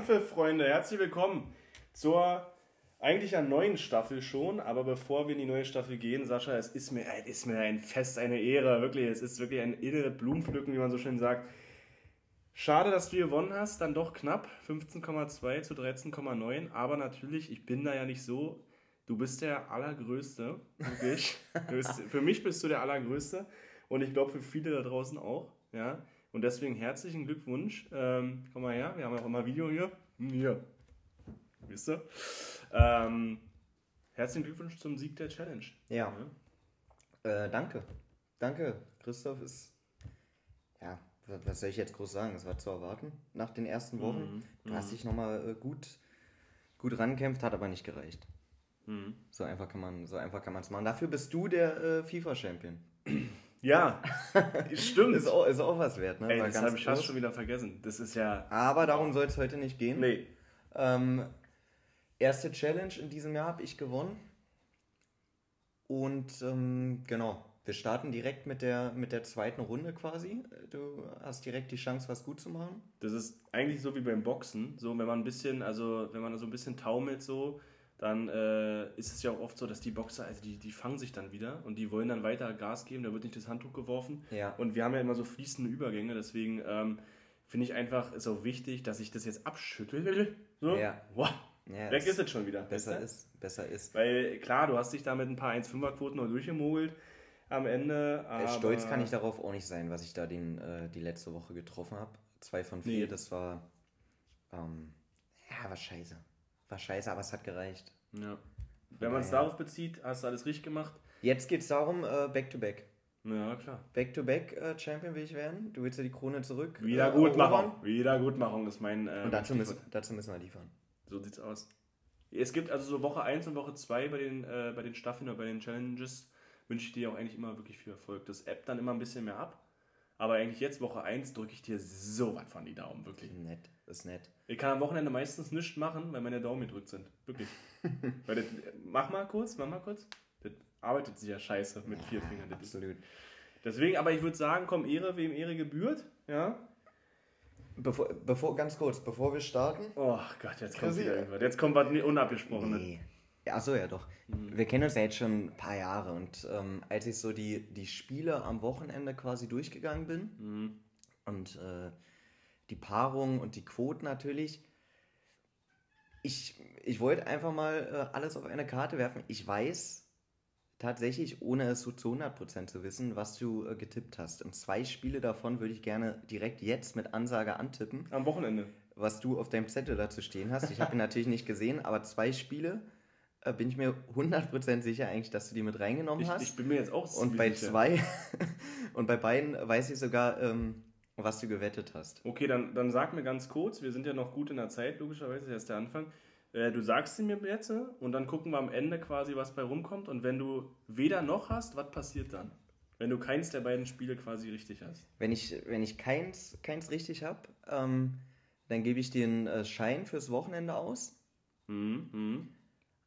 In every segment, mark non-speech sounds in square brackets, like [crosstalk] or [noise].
Anpfiff, Freunde, herzlich willkommen zur eigentlich ja neuen Staffel schon. Aber bevor wir in die neue Staffel gehen, Sascha, es ist mir, es ist mir ein Fest, eine Ehre, wirklich. Es ist wirklich ein innere Blumenpflücken, wie man so schön sagt. Schade, dass du gewonnen hast, dann doch knapp, 15,2 zu 13,9. Aber natürlich, ich bin da ja nicht so. Du bist der Allergrößte, wirklich. [laughs] bist, für mich bist du der Allergrößte und ich glaube für viele da draußen auch. Ja? Und deswegen herzlichen Glückwunsch. Ähm, komm mal her, wir haben ja auch immer Video hier. Hm, hier. Wisst ihr? Ähm, herzlichen Glückwunsch zum Sieg der Challenge. Ja. ja. Äh, danke. Danke, Christoph. Ist. Ja, was soll ich jetzt groß sagen? Es war zu erwarten nach den ersten Wochen. Mhm. Du hast mhm. dich nochmal äh, gut, gut rankämpft, hat aber nicht gereicht. Mhm. So einfach kann man so es machen. Dafür bist du der äh, FIFA-Champion. Ja, [laughs] stimmt. ist, auch, ist auch was wert, ne? Ey, das habe ich fast schon wieder vergessen. Das ist ja. Aber darum soll es heute nicht gehen. Nee. Ähm, erste Challenge in diesem Jahr habe ich gewonnen. Und ähm, genau, wir starten direkt mit der, mit der zweiten Runde quasi. Du hast direkt die Chance, was gut zu machen. Das ist eigentlich so wie beim Boxen. So, wenn man ein bisschen, also wenn man so ein bisschen taumelt, so, dann äh, ist es ja auch oft so, dass die Boxer, also die, die fangen sich dann wieder und die wollen dann weiter Gas geben, da wird nicht das Handtuch geworfen. Ja. Und wir haben ja immer so fließende Übergänge, deswegen ähm, finde ich einfach, ist auch wichtig, dass ich das jetzt abschüttel. So. Ja. Wow. Ja, Weg ist es schon wieder. Besser ist, besser ist. Weil klar, du hast dich da mit ein paar 1,5er-Quoten noch durchgemogelt am Ende. Aber Stolz kann ich darauf auch nicht sein, was ich da den, äh, die letzte Woche getroffen habe. Zwei von vier, nee. das war. Ähm, ja, war scheiße. War scheiße, aber es hat gereicht. Ja. Wenn man es darauf bezieht, hast du alles richtig gemacht. Jetzt geht es darum, äh, back to back. Ja, klar. Back to back äh, Champion will ich werden. Du willst ja die Krone zurück. Wiedergutmachung. Äh, Wiedergutmachung ist mein. Äh, Und dazu müssen, dazu müssen wir liefern. So sieht's aus. Es gibt also so Woche 1 und Woche 2 bei den, äh, bei den Staffeln oder bei den Challenges wünsche ich dir auch eigentlich immer wirklich viel Erfolg. Das App dann immer ein bisschen mehr ab. Aber eigentlich jetzt, Woche 1, drücke ich dir so weit von die Daumen, wirklich. Nett, das ist nett. Ich kann am Wochenende meistens nichts machen, weil meine Daumen gedrückt sind. Wirklich. [laughs] weil das, mach mal kurz, mach mal kurz. Das arbeitet sich ja scheiße mit vier Fingern. absolut. Deswegen, aber ich würde sagen, komm Ehre, wem Ehre gebührt. Ja. Bevor, bevor, ganz kurz, bevor wir starten. Oh Gott, jetzt kommt wieder irgendwas. Jetzt kommt was unabgesprochenes. Nee. Achso, ja doch. Mhm. Wir kennen uns ja jetzt schon ein paar Jahre und ähm, als ich so die, die Spiele am Wochenende quasi durchgegangen bin mhm. und äh, die Paarung und die Quoten natürlich, ich, ich wollte einfach mal äh, alles auf eine Karte werfen. Ich weiß tatsächlich, ohne es so zu 100% zu wissen, was du äh, getippt hast. Und zwei Spiele davon würde ich gerne direkt jetzt mit Ansage antippen. Am Wochenende. Was du auf deinem Zettel dazu stehen hast. Ich habe ihn [laughs] natürlich nicht gesehen, aber zwei Spiele äh, bin ich mir 100% sicher eigentlich, dass du die mit reingenommen ich, hast. Ich bin mir jetzt auch Und bei sicher. zwei [laughs] und bei beiden weiß ich sogar, ähm, was du gewettet hast. Okay, dann, dann sag mir ganz kurz, wir sind ja noch gut in der Zeit, logischerweise, das ist der Anfang. Äh, du sagst sie mir jetzt und dann gucken wir am Ende quasi, was bei rumkommt. Und wenn du weder noch hast, was passiert dann? Wenn du keins der beiden Spiele quasi richtig hast. Wenn ich, wenn ich keins, keins richtig habe, ähm, dann gebe ich dir einen äh, Schein fürs Wochenende aus. Mhm. mhm.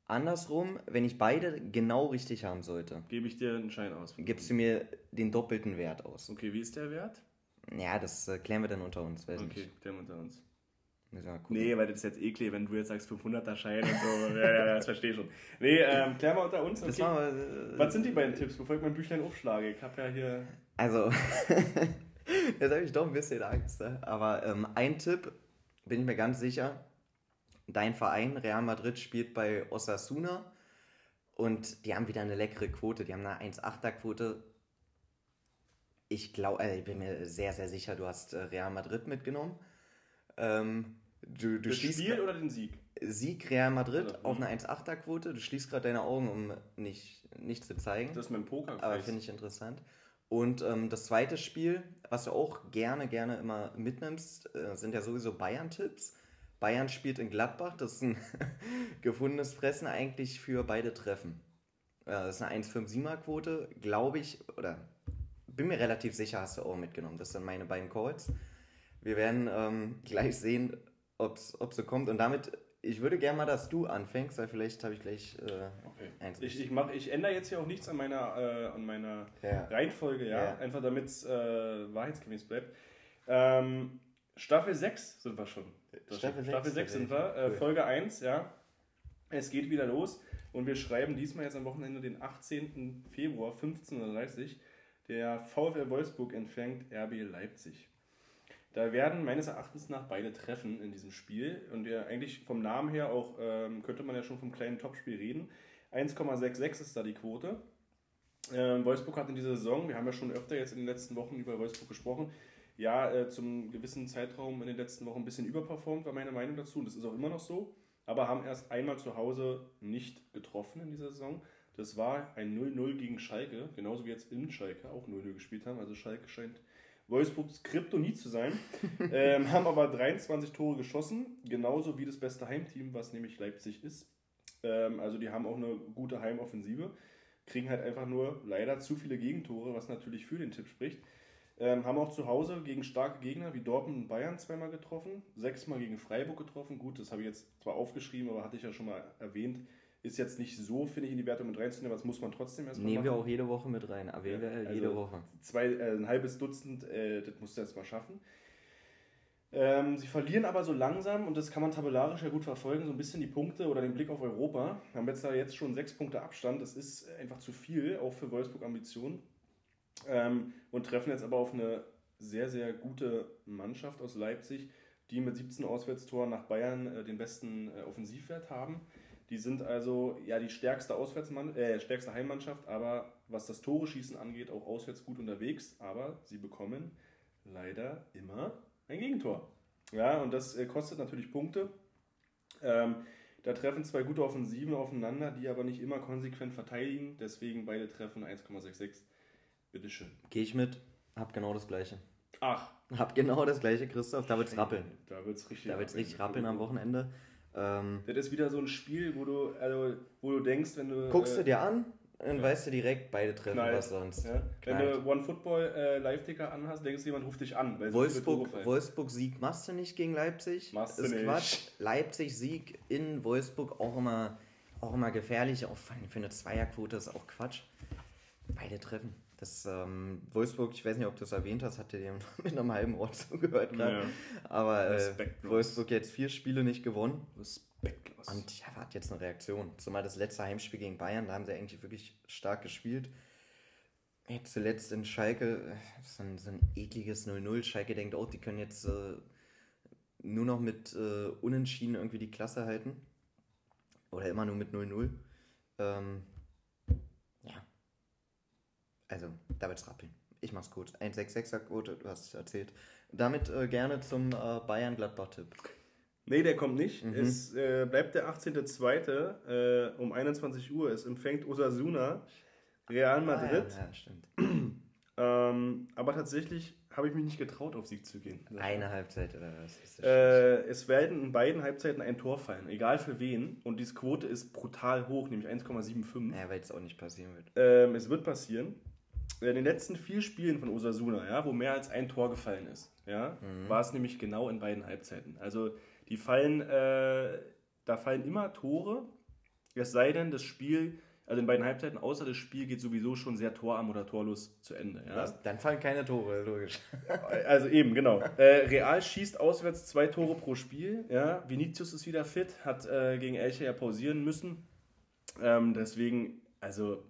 Andersrum, wenn ich beide genau richtig haben sollte, gebe ich dir einen Schein aus. Gibst du mir den doppelten Wert aus. Okay, wie ist der Wert? Ja, das äh, klären wir dann unter uns. Weiß okay, nicht. klären wir unter uns. Nee, weil das ist jetzt eklig, wenn du jetzt sagst 500er Schein und so. ja, ja, das verstehe ich schon. Nee, ähm, klären wir unter uns. Okay. Wir, äh, Was sind die beiden Tipps, bevor ich mein Büchlein aufschlage? Ich habe ja hier... Also, [laughs] jetzt habe ich doch ein bisschen Angst. Ne? Aber ähm, ein Tipp, bin ich mir ganz sicher, dein Verein Real Madrid spielt bei Osasuna und die haben wieder eine leckere Quote. Die haben eine 1,8er Quote. Ich glaube, also ich bin mir sehr, sehr sicher, du hast äh, Real Madrid mitgenommen. Ähm, du, du das Spiel oder den Sieg? Sieg Real Madrid auf eine 1,8er Quote. Du schließt gerade deine Augen, um nicht, nicht zu zeigen. Das ist mein Poker. Aber finde ich interessant. Und ähm, das zweite Spiel, was du auch gerne, gerne immer mitnimmst, äh, sind ja sowieso Bayern-Tipps. Bayern spielt in Gladbach, das ist ein [laughs] gefundenes Fressen eigentlich für beide Treffen. Das ist eine 1,57er Quote, glaube ich, oder bin mir relativ sicher, hast du auch mitgenommen. Das sind meine beiden Calls. Wir werden ähm, [laughs] gleich sehen, ob es so kommt. Und damit, ich würde gerne mal, dass du anfängst, weil vielleicht habe ich gleich äh, okay. eins. Ich, ich, mach, ich ändere jetzt hier auch nichts an meiner, äh, an meiner ja. Reihenfolge, ja? ja. Einfach damit es äh, wahrheitsgemäß bleibt. Ähm, Staffel 6 sind wir schon. Staffel 6, Staffel 6 sind wir. Äh, Folge 1, ja. Es geht wieder los und wir schreiben diesmal jetzt am Wochenende den 18. Februar, 15.30 Uhr. Der VfL Wolfsburg empfängt RB Leipzig. Da werden meines Erachtens nach beide treffen in diesem Spiel. Und ja, eigentlich vom Namen her auch ähm, könnte man ja schon vom kleinen Topspiel reden. 1,66 ist da die Quote. Ähm, Wolfsburg hat in dieser Saison, wir haben ja schon öfter jetzt in den letzten Wochen über Wolfsburg gesprochen, ja, äh, zum gewissen Zeitraum in den letzten Wochen ein bisschen überperformt, war meine Meinung dazu. Und das ist auch immer noch so. Aber haben erst einmal zu Hause nicht getroffen in dieser Saison. Das war ein 0-0 gegen Schalke, genauso wie jetzt in Schalke auch 0-0 gespielt haben. Also Schalke scheint Wolfsburgs Kryptonit zu sein. [laughs] ähm, haben aber 23 Tore geschossen, genauso wie das beste Heimteam, was nämlich Leipzig ist. Ähm, also die haben auch eine gute Heimoffensive, kriegen halt einfach nur leider zu viele Gegentore, was natürlich für den Tipp spricht. Ähm, haben auch zu Hause gegen starke Gegner wie Dortmund und Bayern zweimal getroffen, sechsmal gegen Freiburg getroffen. Gut, das habe ich jetzt zwar aufgeschrieben, aber hatte ich ja schon mal erwähnt. Ist jetzt nicht so, finde ich, in die Wertung mit reinzunehmen, aber das muss man trotzdem erstmal Nehmen machen. wir auch jede Woche mit rein, erwähnen ja, jede also Woche. Zwei, äh, ein halbes Dutzend, äh, das musst du erst mal schaffen. Ähm, sie verlieren aber so langsam, und das kann man tabellarisch ja gut verfolgen, so ein bisschen die Punkte oder den Blick auf Europa. Wir haben jetzt da jetzt schon sechs Punkte Abstand, das ist einfach zu viel, auch für Wolfsburg Ambitionen. Ähm, und treffen jetzt aber auf eine sehr, sehr gute Mannschaft aus Leipzig, die mit 17 Auswärtstoren nach Bayern äh, den besten äh, Offensivwert haben. Die sind also ja die stärkste, Auswärtsmann äh, stärkste Heimmannschaft, aber was das Tore schießen angeht, auch auswärts gut unterwegs. Aber sie bekommen leider immer ein Gegentor. Ja, und das äh, kostet natürlich Punkte. Ähm, da treffen zwei gute Offensiven aufeinander, die aber nicht immer konsequent verteidigen. Deswegen beide treffen 1,66. Bitteschön. Gehe ich mit, hab genau das gleiche. Ach. Hab genau das gleiche, Christoph. Da wird's rappeln. Da wird's richtig, da wird's richtig rappeln am Wochenende. Ähm, das ist wieder so ein Spiel, wo du, also, wo du denkst, wenn du. Guckst äh, du dir an, dann ja. weißt du direkt, beide treffen, knallt. was sonst. Ja. Wenn du One Football äh, Live-Ticker anhast, denkst du, jemand ruft dich an. Wolfsburg, Wolfsburg Sieg machst du nicht gegen Leipzig. Machst du ist nicht. Quatsch. Leipzig Sieg in Wolfsburg auch immer, auch immer gefährlich. Auch für eine Zweierquote ist auch Quatsch. Beide treffen. Das ähm, Wolfsburg, ich weiß nicht, ob du es erwähnt hast, hat dir [laughs] mit einem halben Ort zugehört gerade. Ja. Aber äh, Wolfsburg jetzt vier Spiele nicht gewonnen. Respektlos. Und ja, hat jetzt eine Reaktion. Zumal das letzte Heimspiel gegen Bayern, da haben sie eigentlich wirklich stark gespielt. Jetzt zuletzt in Schalke, äh, so ein, so ein ekliges 0-0. Schalke denkt auch, die können jetzt äh, nur noch mit äh, Unentschieden irgendwie die Klasse halten. Oder immer nur mit 0-0. Ähm, also, da wird's rappeln. Ich mach's gut. 1,66er Quote, du hast es erzählt. Damit äh, gerne zum äh, Bayern-Gladbach-Tipp. Nee, der kommt nicht. Mhm. Es äh, bleibt der 18.02. Äh, um 21 Uhr. Es empfängt Osasuna Real Madrid. Ah, ja, ja, stimmt. [clears throat] ähm, aber tatsächlich habe ich mich nicht getraut, auf Sieg zu gehen. Eine Halbzeit oder was? Äh, es werden in beiden Halbzeiten ein Tor fallen, egal für wen. Und diese Quote ist brutal hoch, nämlich 1,75. Ja, weil es auch nicht passieren wird. Ähm, es wird passieren in den letzten vier Spielen von Osasuna, ja, wo mehr als ein Tor gefallen ist, ja, mhm. war es nämlich genau in beiden Halbzeiten. Also die fallen, äh, da fallen immer Tore, es sei denn, das Spiel, also in beiden Halbzeiten, außer das Spiel geht sowieso schon sehr torarm oder torlos zu Ende. Ja. Das, dann fallen keine Tore, logisch. [laughs] Also eben, genau. Äh, Real schießt auswärts zwei Tore pro Spiel. Ja. Vinicius ist wieder fit, hat äh, gegen Elche ja pausieren müssen. Ähm, deswegen, also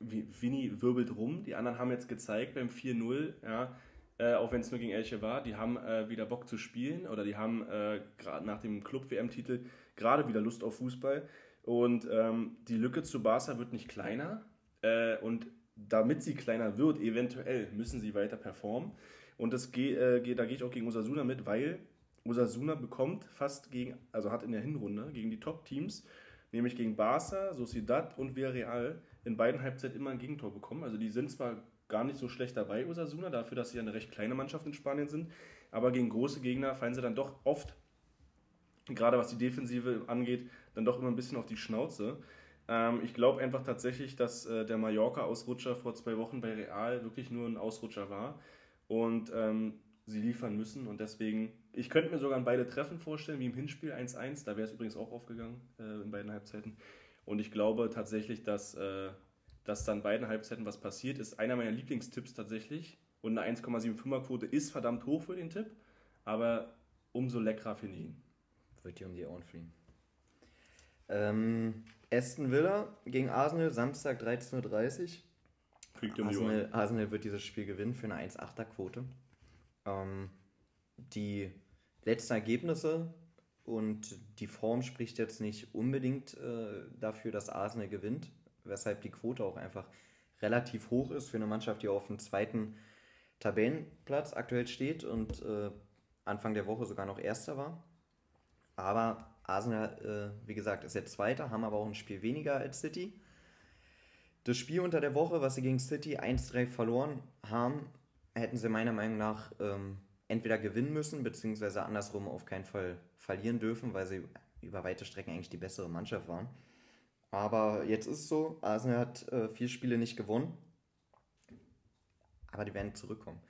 Vini wirbelt rum. Die anderen haben jetzt gezeigt beim 4-0, ja, äh, auch wenn es nur gegen Elche war, die haben äh, wieder Bock zu spielen oder die haben äh, gerade nach dem Club-WM-Titel gerade wieder Lust auf Fußball. Und ähm, die Lücke zu Barca wird nicht kleiner. Äh, und damit sie kleiner wird, eventuell müssen sie weiter performen. Und das geht, äh, geht, da gehe ich auch gegen Osasuna mit, weil Osasuna bekommt fast gegen, also hat in der Hinrunde gegen die Top-Teams, nämlich gegen Barca, Sociedad und Villarreal, in beiden Halbzeiten immer ein Gegentor bekommen. Also die sind zwar gar nicht so schlecht dabei, Osasuna, dafür, dass sie eine recht kleine Mannschaft in Spanien sind, aber gegen große Gegner fallen sie dann doch oft, gerade was die Defensive angeht, dann doch immer ein bisschen auf die Schnauze. Ähm, ich glaube einfach tatsächlich, dass äh, der Mallorca-Ausrutscher vor zwei Wochen bei Real wirklich nur ein Ausrutscher war und ähm, sie liefern müssen und deswegen, ich könnte mir sogar beide Treffen vorstellen, wie im Hinspiel 1-1, da wäre es übrigens auch aufgegangen äh, in beiden Halbzeiten. Und ich glaube tatsächlich, dass, äh, dass dann beiden Halbzeiten was passiert ist. Einer meiner Lieblingstipps tatsächlich. Und eine 1,75er Quote ist verdammt hoch für den Tipp. aber umso leckerer finde ich ihn. Wird dir um die Ohren fliegen. Ähm, Aston Villa gegen Arsenal, Samstag 13.30 Uhr. Kriegt ihr um die Ohren. Arsenal, Arsenal wird dieses Spiel gewinnen für eine 1,8er Quote. Ähm, die letzten Ergebnisse und die Form spricht jetzt nicht unbedingt äh, dafür, dass Arsenal gewinnt, weshalb die Quote auch einfach relativ hoch ist für eine Mannschaft, die auf dem zweiten Tabellenplatz aktuell steht und äh, Anfang der Woche sogar noch Erster war. Aber Arsenal, äh, wie gesagt, ist jetzt Zweiter, haben aber auch ein Spiel weniger als City. Das Spiel unter der Woche, was sie gegen City 1-3 verloren haben, hätten sie meiner Meinung nach ähm, entweder gewinnen müssen, beziehungsweise andersrum auf keinen Fall verlieren dürfen, weil sie über weite Strecken eigentlich die bessere Mannschaft waren. Aber jetzt ist es so, Arsenal hat äh, vier Spiele nicht gewonnen, aber die werden zurückkommen.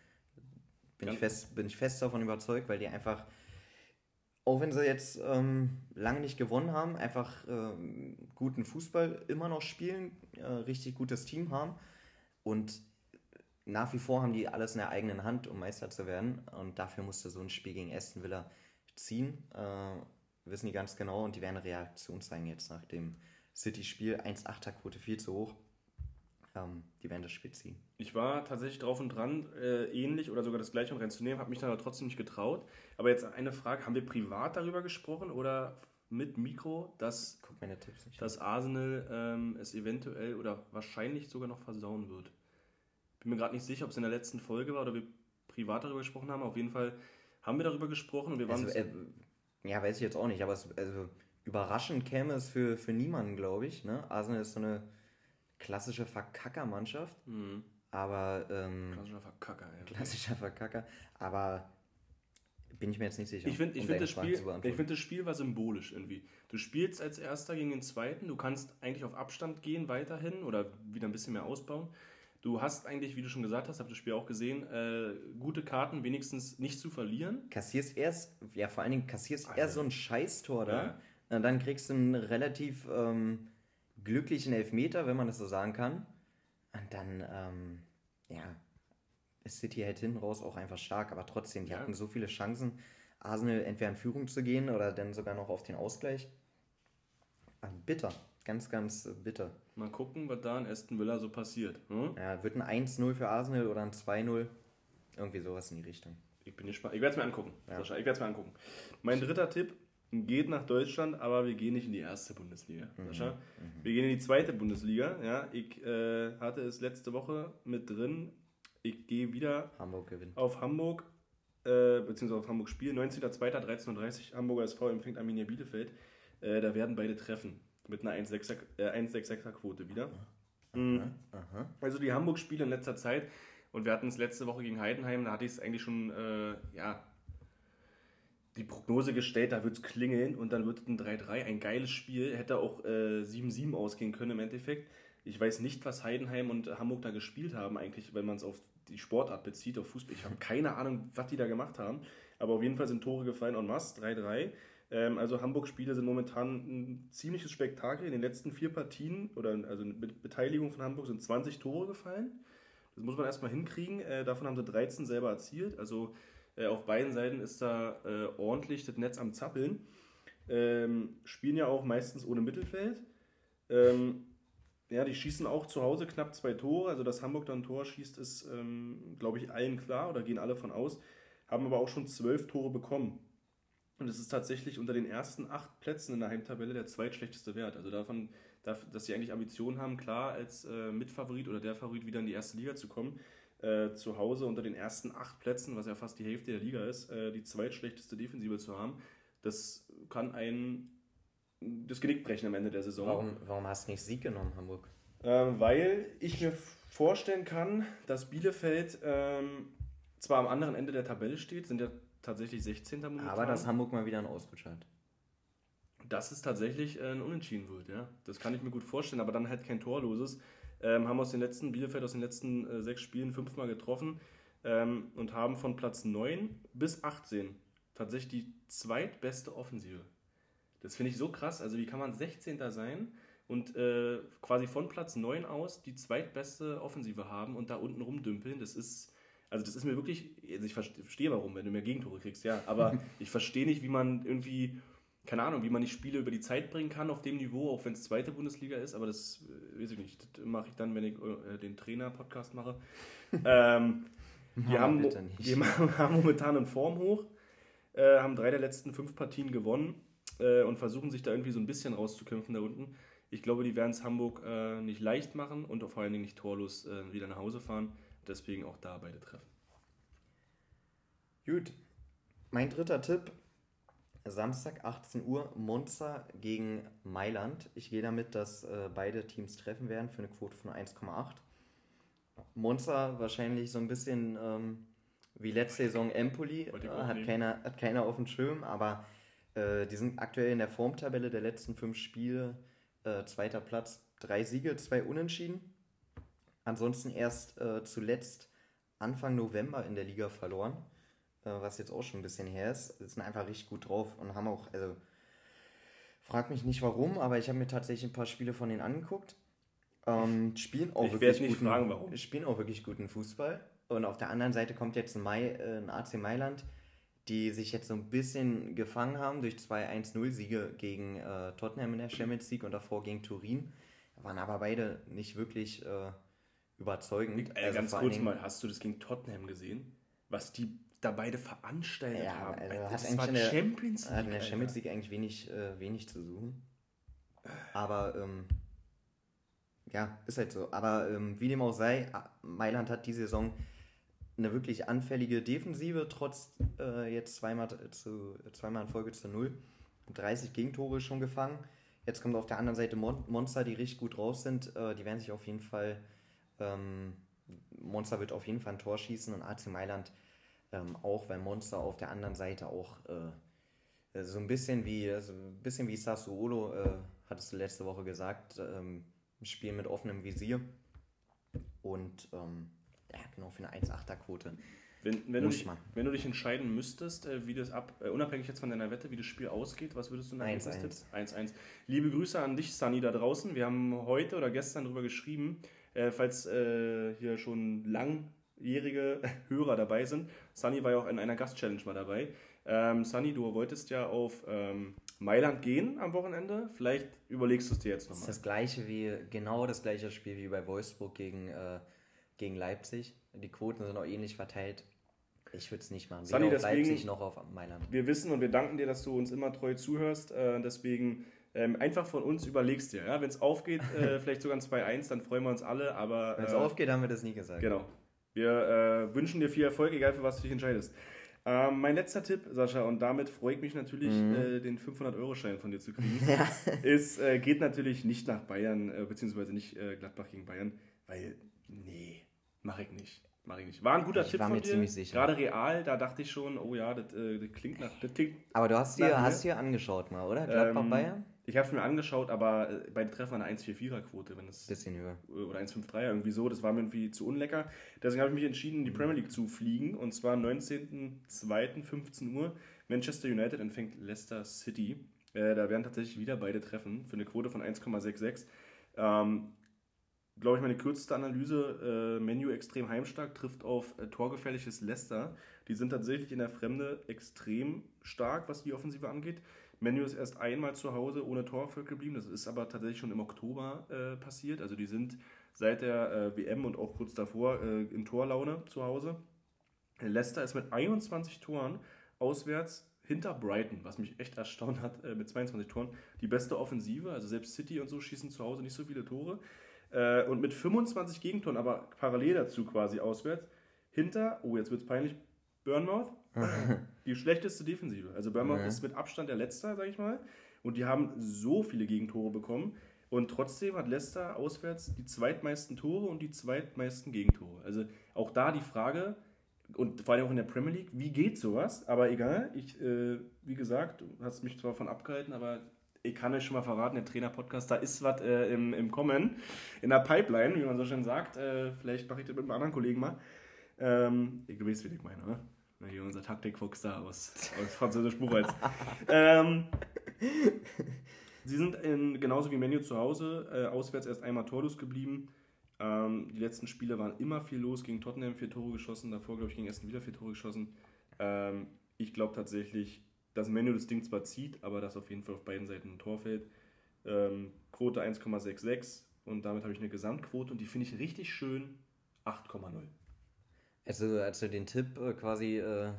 Bin, Ja. ich fest, bin ich fest davon überzeugt, weil die einfach, auch wenn sie jetzt ähm, lange nicht gewonnen haben, einfach ähm, guten Fußball immer noch spielen, äh, richtig gutes Team haben und nach wie vor haben die alles in der eigenen Hand, um Meister zu werden. Und dafür musste so ein Spiel gegen Aston Villa ziehen. Äh, wissen die ganz genau und die werden eine Reaktion zeigen jetzt nach dem City-Spiel. 1,8er Quote viel zu hoch. Ähm, die werden das Spiel ziehen. Ich war tatsächlich drauf und dran, äh, ähnlich oder sogar das gleiche noch reinzunehmen, habe mich dann aber trotzdem nicht getraut. Aber jetzt eine Frage: Haben wir privat darüber gesprochen oder mit Mikro, dass, dass Arsenal ähm, es eventuell oder wahrscheinlich sogar noch versauen wird? Bin mir gerade nicht sicher, ob es in der letzten Folge war oder wir privat darüber gesprochen haben. Auf jeden Fall haben wir darüber gesprochen und wir waren. Also, äh, ja, weiß ich jetzt auch nicht, aber es, also, überraschend käme es für, für niemanden, glaube ich. Ne? Arsenal ist so eine klassische Verkacker-Mannschaft, Mhm. aber ähm, Klassischer Verkacker, ja. klassischer Verkacker, aber bin ich mir jetzt nicht sicher. Ich finde um find das, Spiel- ich find das Spiel war symbolisch irgendwie. Du spielst als Erster gegen den Zweiten, du kannst eigentlich auf Abstand gehen weiterhin oder wieder ein bisschen mehr ausbauen. Du hast eigentlich, wie du schon gesagt hast, habe das Spiel auch gesehen, äh, gute Karten wenigstens nicht zu verlieren. kassierst erst, ja vor allen Dingen kassierst Alter. erst so ein Scheißtor da, Ja. und dann kriegst du einen relativ ähm, glücklichen Elfmeter, wenn man das so sagen kann. Und dann, ähm, ja, ist City halt hinten raus auch einfach stark, aber trotzdem, die Ja. hatten so viele Chancen, Arsenal entweder in Führung zu gehen oder dann sogar noch auf den Ausgleich. Ah, Bitter, ganz, ganz bitter. Mal gucken, was da in Aston Villa so passiert. Hm? Ja, wird ein 1-0 für Arsenal oder ein 2-0, irgendwie sowas in die Richtung. Ich bin gespannt. Ich werde es mir angucken. Ja. Ich werde es mir angucken. Mein dritter Tipp geht nach Deutschland, aber wir gehen nicht in die erste Bundesliga. Mhm. Sascha. Wir gehen in die zweite Bundesliga. Ja, ich äh, hatte es letzte Woche mit drin. Ich gehe wieder Hamburg auf Hamburg, äh, beziehungsweise auf Hamburg Spiel. 19.02.13.30 Hamburger SV empfängt Arminia Bielefeld. Äh, da werden beide treffen. Mit einer 1,6er äh, 1,66er Quote wieder. Mhm. Aha. Also die Hamburg-Spiele in letzter Zeit. Und wir hatten es letzte Woche gegen Heidenheim, da hatte ich es eigentlich schon, äh, ja, die Prognose gestellt, da wird es klingeln und dann wird es ein 3-3, ein geiles Spiel. Hätte auch äh, 7-7 ausgehen können im Endeffekt. Ich weiß nicht, was Heidenheim und Hamburg da gespielt haben, eigentlich, wenn man es auf die Sportart bezieht, auf Fußball. Ich habe keine Ahnung, was die da gemacht haben. Aber auf jeden Fall sind Tore gefallen en masse, 3-3. Ähm, also Hamburg-Spiele sind momentan ein ziemliches Spektakel. In den letzten vier Partien, oder also mit Beteiligung von Hamburg, sind 20 Tore gefallen. Das muss man erstmal hinkriegen. Äh, davon haben sie 13 selber erzielt. Also äh, auf beiden Seiten ist da äh, ordentlich das Netz am Zappeln. Ähm, spielen ja auch meistens ohne Mittelfeld. Ähm, ja, die schießen auch zu Hause knapp zwei Tore. Also, dass Hamburg dann ein Tor schießt, ist, glaube ich, allen klar oder gehen alle von aus. Haben aber auch schon zwölf Tore bekommen. Und es ist tatsächlich unter den ersten acht Plätzen in der Heimtabelle der zweitschlechteste Wert. Also davon, dass sie eigentlich Ambitionen haben, klar als äh, Mitfavorit oder der Favorit wieder in die erste Liga zu kommen. Äh, zu Hause unter den ersten acht Plätzen, was ja fast die Hälfte der Liga ist, äh, die zweitschlechteste Defensive zu haben, das kann einen das Genick brechen am Ende der Saison. Warum, warum hast du nicht Sieg genommen, Hamburg? Ähm, weil ich mir vorstellen kann, dass Bielefeld ähm, zwar am anderen Ende der Tabelle steht, sind ja tatsächlich 16. momentan. Aber dass Hamburg mal wieder einen Ausrutscher hat. dass es tatsächlich äh, ein Unentschieden wird, ja. Das kann ich mir gut vorstellen, aber dann halt kein Torloses. Ähm, haben aus den letzten, Bielefeld aus den letzten äh, sechs Spielen fünfmal getroffen ähm, und haben von Platz 9 bis 18 tatsächlich die zweitbeste Offensive. Das finde ich so krass. Also wie kann man 16. sein und äh, quasi von Platz 9 aus die zweitbeste Offensive haben und da unten rumdümpeln? Das ist Also das ist mir wirklich, also ich verstehe warum, wenn du mehr Gegentore kriegst, ja, aber [laughs] ich verstehe nicht, wie man irgendwie, keine Ahnung, wie man die Spiele über die Zeit bringen kann auf dem Niveau, auch wenn es zweite Bundesliga ist, aber das äh, weiß ich nicht, das mache ich dann, wenn ich äh, den Trainer-Podcast mache. [laughs] ähm, die, haben, die [laughs] haben momentan in Form hoch, äh, haben drei der letzten fünf Partien gewonnen äh, und versuchen sich da irgendwie so ein bisschen rauszukämpfen da unten. Ich glaube, die werden es Hamburg äh, nicht leicht machen und vor allen Dingen nicht torlos äh, wieder nach Hause fahren. Deswegen auch da beide treffen. Gut. Mein dritter Tipp. Samstag 18 Uhr Monza gegen Mailand. Ich gehe damit, dass äh, beide Teams treffen werden für eine Quote von 1,8. Monza wahrscheinlich so ein bisschen ähm, wie letzte Saison Empoli. Äh, hat, keiner, hat keiner auf dem Schirm, aber äh, die sind aktuell in der Formtabelle der letzten fünf Spiele äh, zweiter Platz, drei Siege, zwei Unentschieden. Ansonsten erst äh, zuletzt Anfang November in der Liga verloren, äh, was jetzt auch schon ein bisschen her ist. Sind einfach richtig gut drauf und haben auch, also frag mich nicht warum, aber ich habe mir tatsächlich ein paar Spiele von denen angeguckt. Ähm, spielen auch ich wirklich nicht guten, fragen, warum. Spielen auch wirklich guten Fußball. Und auf der anderen Seite kommt jetzt ein, Mai, äh, ein AC Mailand, die sich jetzt so ein bisschen gefangen haben durch zwei 1-0-Siege gegen äh, Tottenham in der Champions League und davor gegen Turin. Waren aber beide nicht wirklich äh, überzeugend. Äh, also ganz kurz mal, hast du das gegen Tottenham gesehen? Was die da beide veranstaltet ja, haben. Also hat das war der, Champions League. Hat in der Champions League eigentlich wenig, äh, wenig zu suchen. Aber ähm, ja, ist halt so. Aber ähm, wie dem auch sei, Mailand hat diese Saison eine wirklich anfällige Defensive, trotz äh, jetzt zweimal, zu, zweimal in Folge zu null. 30 Gegentore schon gefangen. Jetzt kommt auf der anderen Seite Mon Monster, die richtig gut raus sind. Äh, die werden sich auf jeden Fall, ähm, Monster wird auf jeden Fall ein Tor schießen und AC Mailand ähm, auch, weil Monster auf der anderen Seite auch äh, so ein bisschen wie, also ein bisschen wie Sassuolo, äh, hattest du letzte Woche gesagt, ähm, Spiel mit offenem Visier. Und ähm, ja, genau, für eine 1,8er-Quote. Wenn, wenn, du dich, wenn du dich entscheiden müsstest, äh, wie das ab, äh, unabhängig jetzt von deiner Wette, wie das Spiel ausgeht, was würdest du in 1-1. 1-1. Liebe Grüße an dich, Sunny, da draußen. Wir haben heute oder gestern darüber geschrieben, äh, falls äh, hier schon langjährige [laughs] Hörer dabei sind. Sunny war ja auch in einer Gast-Challenge mal dabei. Ähm, Sunny, du wolltest ja auf ähm, Mailand gehen am Wochenende. Vielleicht überlegst du es dir jetzt nochmal. Das ist das gleiche wie, genau das gleiche Spiel wie bei Wolfsburg gegen äh, gegen Leipzig. Die Quoten sind auch ähnlich verteilt. Ich würde es nicht machen. Weder Sunny, auf deswegen, Leipzig noch auf Mailand. Wir wissen und wir danken dir, dass du uns immer treu zuhörst. Äh, deswegen ähm, einfach von uns überlegst dir. Ja? Wenn es aufgeht, äh, [laughs] vielleicht sogar ein 2-1, dann freuen wir uns alle. Wenn es äh, aufgeht, haben wir das nie gesagt. Genau. Wir äh, wünschen dir viel Erfolg, egal für was du dich entscheidest. Ähm, mein letzter Tipp, Sascha, und damit freue ich mich natürlich, mhm. äh, den 500-Euro-Schein von dir zu kriegen, [laughs] ja. ist, äh, geht natürlich nicht nach Bayern, äh, beziehungsweise nicht äh, Gladbach gegen Bayern, weil, nee, Mache ich nicht. Mach ich nicht. War ein guter ich Tipp war mir dir. ziemlich sicher. Gerade real, da dachte ich schon, oh ja, das, äh, das klingt nach. Das klingt aber du hast dir, hast dir angeschaut mal, oder? Gladbach ähm, Bayern? Ich habe es mir angeschaut, aber äh, bei den Treffern eine 1,44er-Quote, wenn es. Bisschen höher. Oder 1,53er, irgendwie so. Das war mir irgendwie zu unlecker. Deswegen habe ich mich entschieden, die Premier League zu fliegen. Und zwar am 19.02.15 Uhr. Manchester United empfängt Leicester City. Äh, da werden tatsächlich wieder beide treffen für eine Quote von 1,66. Ähm, glaube ich, meine kürzeste Analyse. Äh, Menu extrem heimstark, trifft auf äh, torgefährliches Leicester. Die sind tatsächlich in der Fremde extrem stark, was die Offensive angeht. Menu ist erst einmal zu Hause ohne Torerfolg geblieben. Das ist aber tatsächlich schon im Oktober äh, passiert. Also die sind seit der äh, WM und auch kurz davor äh, in Torlaune zu Hause. Leicester ist mit 21 Toren auswärts hinter Brighton, was mich echt erstaunt hat, äh, mit 22 Toren, die beste Offensive. Also selbst City und so schießen zu Hause nicht so viele Tore. Äh, und mit 25 Gegentoren, aber parallel dazu quasi auswärts, hinter, oh, jetzt wird es peinlich, Bournemouth, [laughs] die schlechteste Defensive. Also Bournemouth ist mit Abstand der Letzte, sag ich mal. Und die haben so viele Gegentore bekommen. Und trotzdem hat Leicester auswärts die zweitmeisten Tore und die zweitmeisten Gegentore. Also auch da die Frage, und vor allem auch in der Premier League, wie geht sowas? Aber egal, ich, äh, wie gesagt, du hast mich zwar von abgehalten, aber ich kann euch schon mal verraten, der Trainer-Podcast, da ist was äh, im, im Kommen, in der Pipeline, wie man so schön sagt. Äh, vielleicht mache ich das mit einem anderen Kollegen mal. Ähm, ihr wisst, wie ich meine, ne? Hier unser Taktikfuchs da aus, aus Französisch Buchholz. [laughs] ähm, sie sind in, genauso wie Menu zu Hause, äh, auswärts erst einmal torlos geblieben. Ähm, die letzten Spiele waren immer viel los. Gegen Tottenham vier Tore geschossen, davor, glaube ich, gegen Aston wieder vier Tore geschossen. Ähm, ich glaube tatsächlich, dass Menu das Ding zwar zieht, aber dass auf jeden Fall auf beiden Seiten ein Tor fällt. Ähm, Quote 1,66 und damit habe ich eine Gesamtquote und die finde ich richtig schön 8,0. Also, als du den Tipp äh, quasi äh,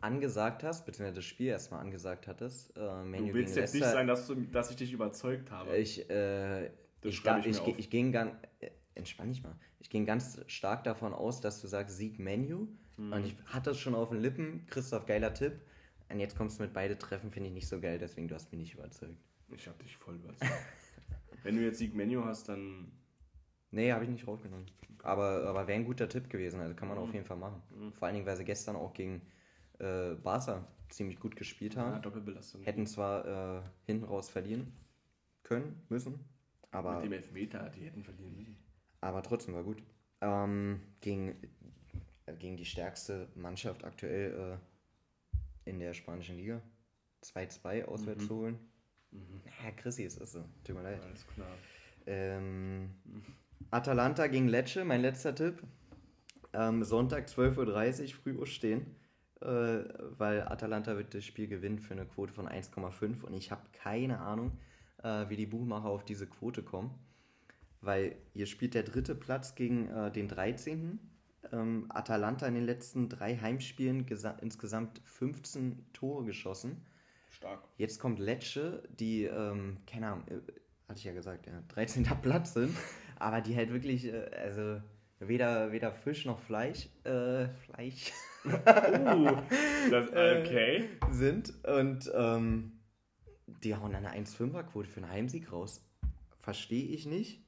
angesagt hast, beziehungsweise das Spiel erstmal angesagt hattest, äh, Menu Du willst jetzt nicht Leicester, sagen, dass, du, dass ich dich überzeugt habe. Ich, äh, Das ich, schreibe da, ich mir auf. ich ging ganz, äh, entspann dich mal. Ich ging ganz stark davon aus, dass du sagst Sieg Menu. Mhm. Und ich hatte es schon auf den Lippen. Christoph, geiler Tipp. Und jetzt kommst du mit beide Treffen, finde ich nicht so geil, deswegen du hast mich nicht überzeugt. Ich habe dich voll überzeugt. [laughs] Wenn du jetzt Sieg Menu hast, dann Nee, habe ich nicht raufgenommen. Aber, aber wäre ein guter Tipp gewesen, also kann man Mhm. auf jeden Fall machen. Vor allen Dingen, weil sie gestern auch gegen äh, Barca ziemlich gut gespielt haben. ja, Doppelbelastung. Hätten zwar äh, hinten raus verlieren können, müssen, aber, Mit dem Elfmeter, die hätten verlieren müssen. aber trotzdem war gut. Ähm, gegen, äh, gegen die stärkste Mannschaft aktuell äh, in der spanischen Liga. 2-2 auswärts Mhm. zu holen. Ja, Chrissy, es ist so. Tut mir leid. Alles klar. Ähm, Atalanta gegen Lecce, mein letzter Tipp. Ähm, Sonntag 12.30 Uhr früh stehen, äh, weil Atalanta wird das Spiel gewinnen für eine Quote von 1,5 und ich habe keine Ahnung, äh, wie die Buchmacher auf diese Quote kommen, weil hier spielt der dritte Platz gegen äh, den 13. Ähm, Atalanta in den letzten drei Heimspielen gesa- insgesamt 15 Tore geschossen. Stark. Jetzt kommt Lecce, die, ähm, keine Ahnung, äh, hatte ich ja gesagt, ja, 13. Platz sind, aber die halt wirklich, äh, also weder, weder Fisch noch Fleisch, äh, Fleisch Uh, das, [laughs] Äh. okay. sind und ähm, die hauen eine 1,5er-Quote für einen Heimsieg raus. Verstehe ich nicht.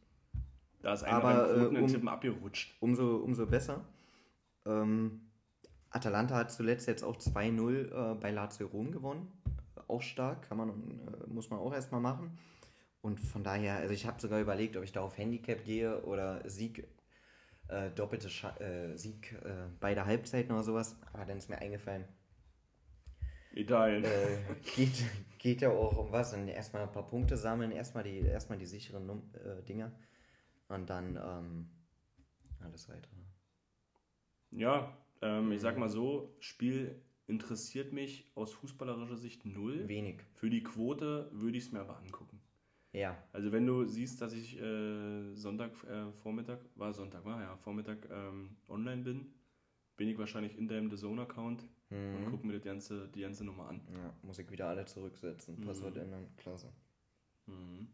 Da ist einer Aber, beim äh, um- Tippen abgerutscht. Umso, umso besser. Ähm, Atalanta hat zuletzt jetzt auch 2-0 äh, bei Lazio Rom gewonnen. Auch stark, kann man, äh, muss man auch erstmal machen. Und von daher, also ich habe sogar überlegt, ob ich da auf Handicap gehe oder Sieg, äh, doppelte Scha äh, Sieg äh, beide Halbzeiten oder sowas. Aber dann ist mir eingefallen, Italien. äh, geht, geht ja auch um was. Und erstmal ein paar Punkte sammeln, erstmal die, erstmal die sicheren Num äh, Dinger. Und dann ähm, alles weitere. Ja, ähm, ich sag mal so, Spiel interessiert mich aus fußballerischer Sicht null. Wenig. Für die Quote würde ich es mir aber angucken. Ja. Also wenn du siehst, dass ich äh, Sonntag äh, Vormittag, war Sonntag, war ja, Vormittag ähm, online bin, bin ich wahrscheinlich in deinem The Zone-Account und Mhm. gucke mir das ganze, die ganze Nummer an. Ja, muss ich wieder alle zurücksetzen. Mhm. Passwort ändern, klasse. Mhm.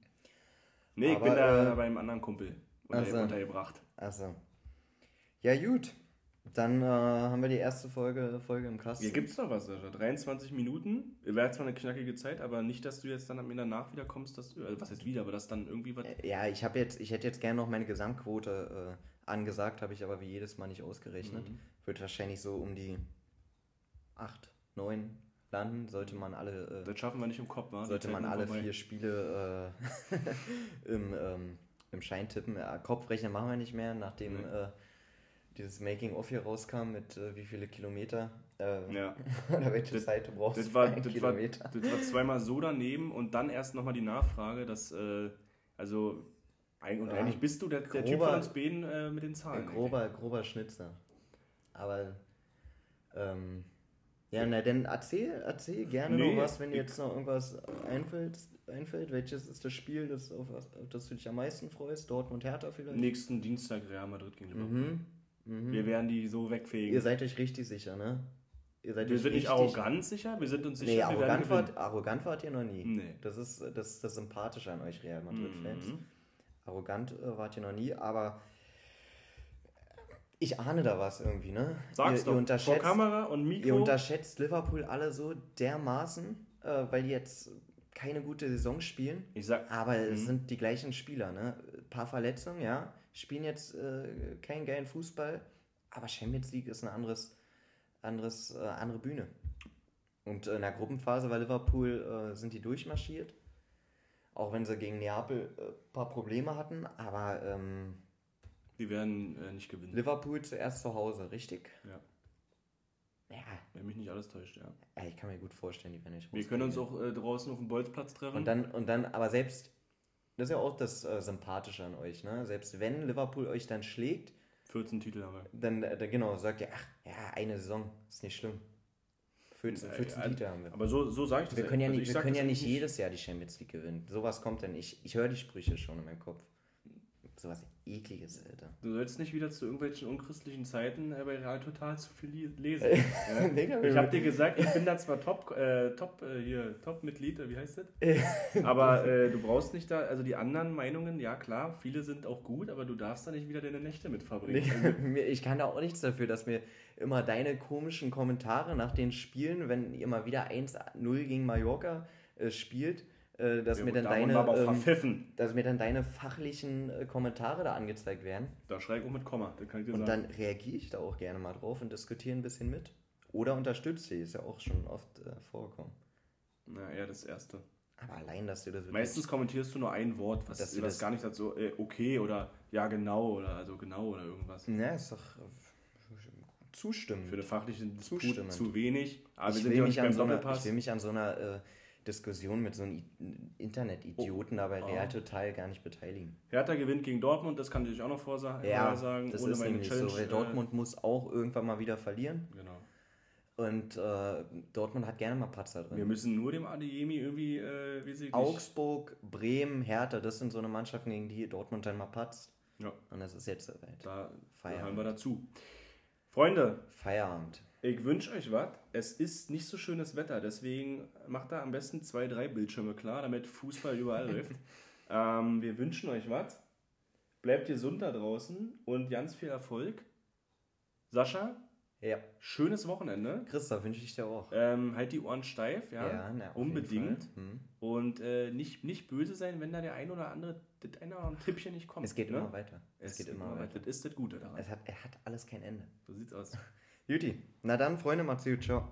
Nee, ich Aber, bin da äh, beim anderen Kumpel unter, Ach so. untergebracht. Also. Ja, gut. Dann äh, haben wir die erste Folge, Folge im Kasten. Hier gibt's noch was, Sascha. 23 Minuten. Wäre zwar eine knackige Zeit, aber nicht, dass du jetzt dann am Ende danach wieder kommst, dass du, also was heißt wieder, aber dass dann irgendwie was. Ja, ich habe jetzt, ich hätte jetzt gerne noch meine Gesamtquote äh, angesagt, habe ich aber wie jedes Mal nicht ausgerechnet. Mhm. Wird wahrscheinlich so um die 8, 9 landen, sollte man alle, äh, Das schaffen wir nicht im Kopf, wa? Sollte man alle vorbei. vier Spiele äh, [laughs] im, ähm, im Schein tippen. Ja, Kopfrechnen machen wir nicht mehr, nachdem Nee. Dieses Making-of hier rauskam mit äh, wie viele Kilometer äh, Ja. [laughs] oder welche Das- Seite brauchst Das du war, das, war, Kilometer. das war zweimal so daneben und dann erst nochmal die Nachfrage, dass, äh, also, und Ja. eigentlich bist du der, der Typ Grober- von uns beiden äh, mit den Zahlen. Grober, grober Schnitzer. Aber, ähm, ja, na dann erzähl, erzähl gerne Nee, noch was, wenn dir jetzt noch irgendwas einfällt, einfällt. Welches ist das Spiel, das, auf, auf das du dich am meisten freust? Dortmund Hertha vielleicht? Nächsten Dienstag Real Madrid gegen Liverpool. Mhm. Mhm. Wir werden die so wegfegen. Ihr seid euch richtig sicher, ne? Ihr seid wir sind nicht arrogant sicher, wir sind uns sicher, Nee, arrogant wart, arrogant wart ihr noch nie. Nee. Das ist das, ist das Sympathische an euch Real Madrid-Fans. Mhm. Arrogant äh, wart ihr noch nie, aber ich ahne da was irgendwie, ne? Sag's ihr, doch, ihr vor unterschätzt, Kamera und ihr Mikro. unterschätzt Liverpool alle so dermaßen, äh, weil die jetzt keine gute Saison spielen. Ich sag, Aber es Mhm. sind die gleichen Spieler, ne? Ein paar Verletzungen, ja. Spielen jetzt äh, keinen geilen Fußball, aber Champions League ist ein anderes, anderes, äh, andere Bühne. Und in der Gruppenphase bei Liverpool äh, sind die durchmarschiert. Auch wenn sie gegen Neapel ein äh, paar Probleme hatten, aber ähm, wir werden äh, nicht gewinnen. Liverpool zuerst zu Hause, richtig? Ja. Ja, Wenn mich nicht alles täuscht, ja. ja, ich kann mir gut vorstellen, die werden nicht Wir können uns auch äh, draußen auf dem Bolzplatz treffen. Und dann, und dann, aber selbst, Das ist ja auch das äh, Sympathische an euch, ne? Selbst wenn Liverpool euch dann schlägt, 14 Titel haben wir. dann, äh, dann genau, sagt ihr, ach, ja, eine Saison, ist nicht schlimm. 14, 14 Ja, Titel haben wir. Aber so, so sage ich das. Wir können ja Also nicht, ich wir können ja nicht jedes Jahr die Champions League gewinnen. Sowas kommt dann. Ich, ich höre die Sprüche schon in meinem Kopf. Sowas ekliges, Alter. Du sollst nicht wieder zu irgendwelchen unchristlichen Zeiten äh, bei Real Total zu viel lesen. [laughs] ja. Ich habe dir gesagt, ich bin da zwar Top, äh, Top äh, hier Top-Mitglied, äh, wie heißt das? [laughs] aber äh, du brauchst nicht da, also die anderen Meinungen, ja klar, viele sind auch gut, aber du darfst da nicht wieder deine Nächte mit verbringen. [laughs] Ich kann da auch nichts dafür, dass mir immer deine komischen Kommentare nach den Spielen, wenn ihr mal wieder 1-0 gegen Mallorca äh, spielt, äh, dass, Ja, mir dann deine, ähm, dass mir dann deine fachlichen äh, Kommentare da angezeigt werden. Da schrei ich auch mit Komma, das kann ich dir Und sagen. dann reagiere ich da auch gerne mal drauf und diskutiere ein bisschen mit. Oder unterstütze ist ja auch schon oft äh, vorgekommen. Na, eher das Erste. Aber allein, dass du das Meistens kommentierst du nur ein Wort, was, Dass was das- gar nicht dazu, äh, okay oder ja genau oder also genau oder irgendwas. Ja, ist doch äh, zustimmen. Für eine fachliche Disput Zustimmend. zu wenig. Aber ich, will mich an so einer, ich will mich an so einer äh, Diskussion mit so einem Internet-Idioten aber Oh. Real total gar nicht beteiligen. Hertha gewinnt gegen Dortmund, das kann ich euch auch noch vorsa- vorhersagen. das ohne ist meine nämlich Challenge, so. Äh, Dortmund muss auch irgendwann mal wieder verlieren. Genau. Und äh, Dortmund hat gerne mal Patzer Wir drin. müssen nur dem Adeyemi irgendwie, äh, wie sie. Augsburg, Bremen, Hertha, das sind so eine Mannschaften, gegen die Dortmund dann mal patzt. Ja, Und das ist jetzt soweit. da, da Feierabend. hören wir dazu. Freunde, Feierabend. Ich wünsche euch was. Es ist nicht so schönes Wetter, deswegen macht da am besten zwei, drei Bildschirme klar, damit Fußball überall läuft. [laughs] Ähm, wir wünschen euch was. Bleibt gesund da draußen und ganz viel Erfolg. Sascha, Ja, schönes Wochenende. Christoph wünsche ich dir auch. Ähm, halt die Ohren steif, ja. na, auf jeden unbedingt. Hm. Und äh, nicht, nicht böse sein, wenn da der ein oder andere, das eine oder andere Tippchen nicht kommt. Es geht ne? immer weiter. Es, geht immer weiter. Das ist das Gute daran. Es hat, er hat alles kein Ende. So sieht's aus. [laughs] Juti, na dann, Freunde, macht's gut. Ciao.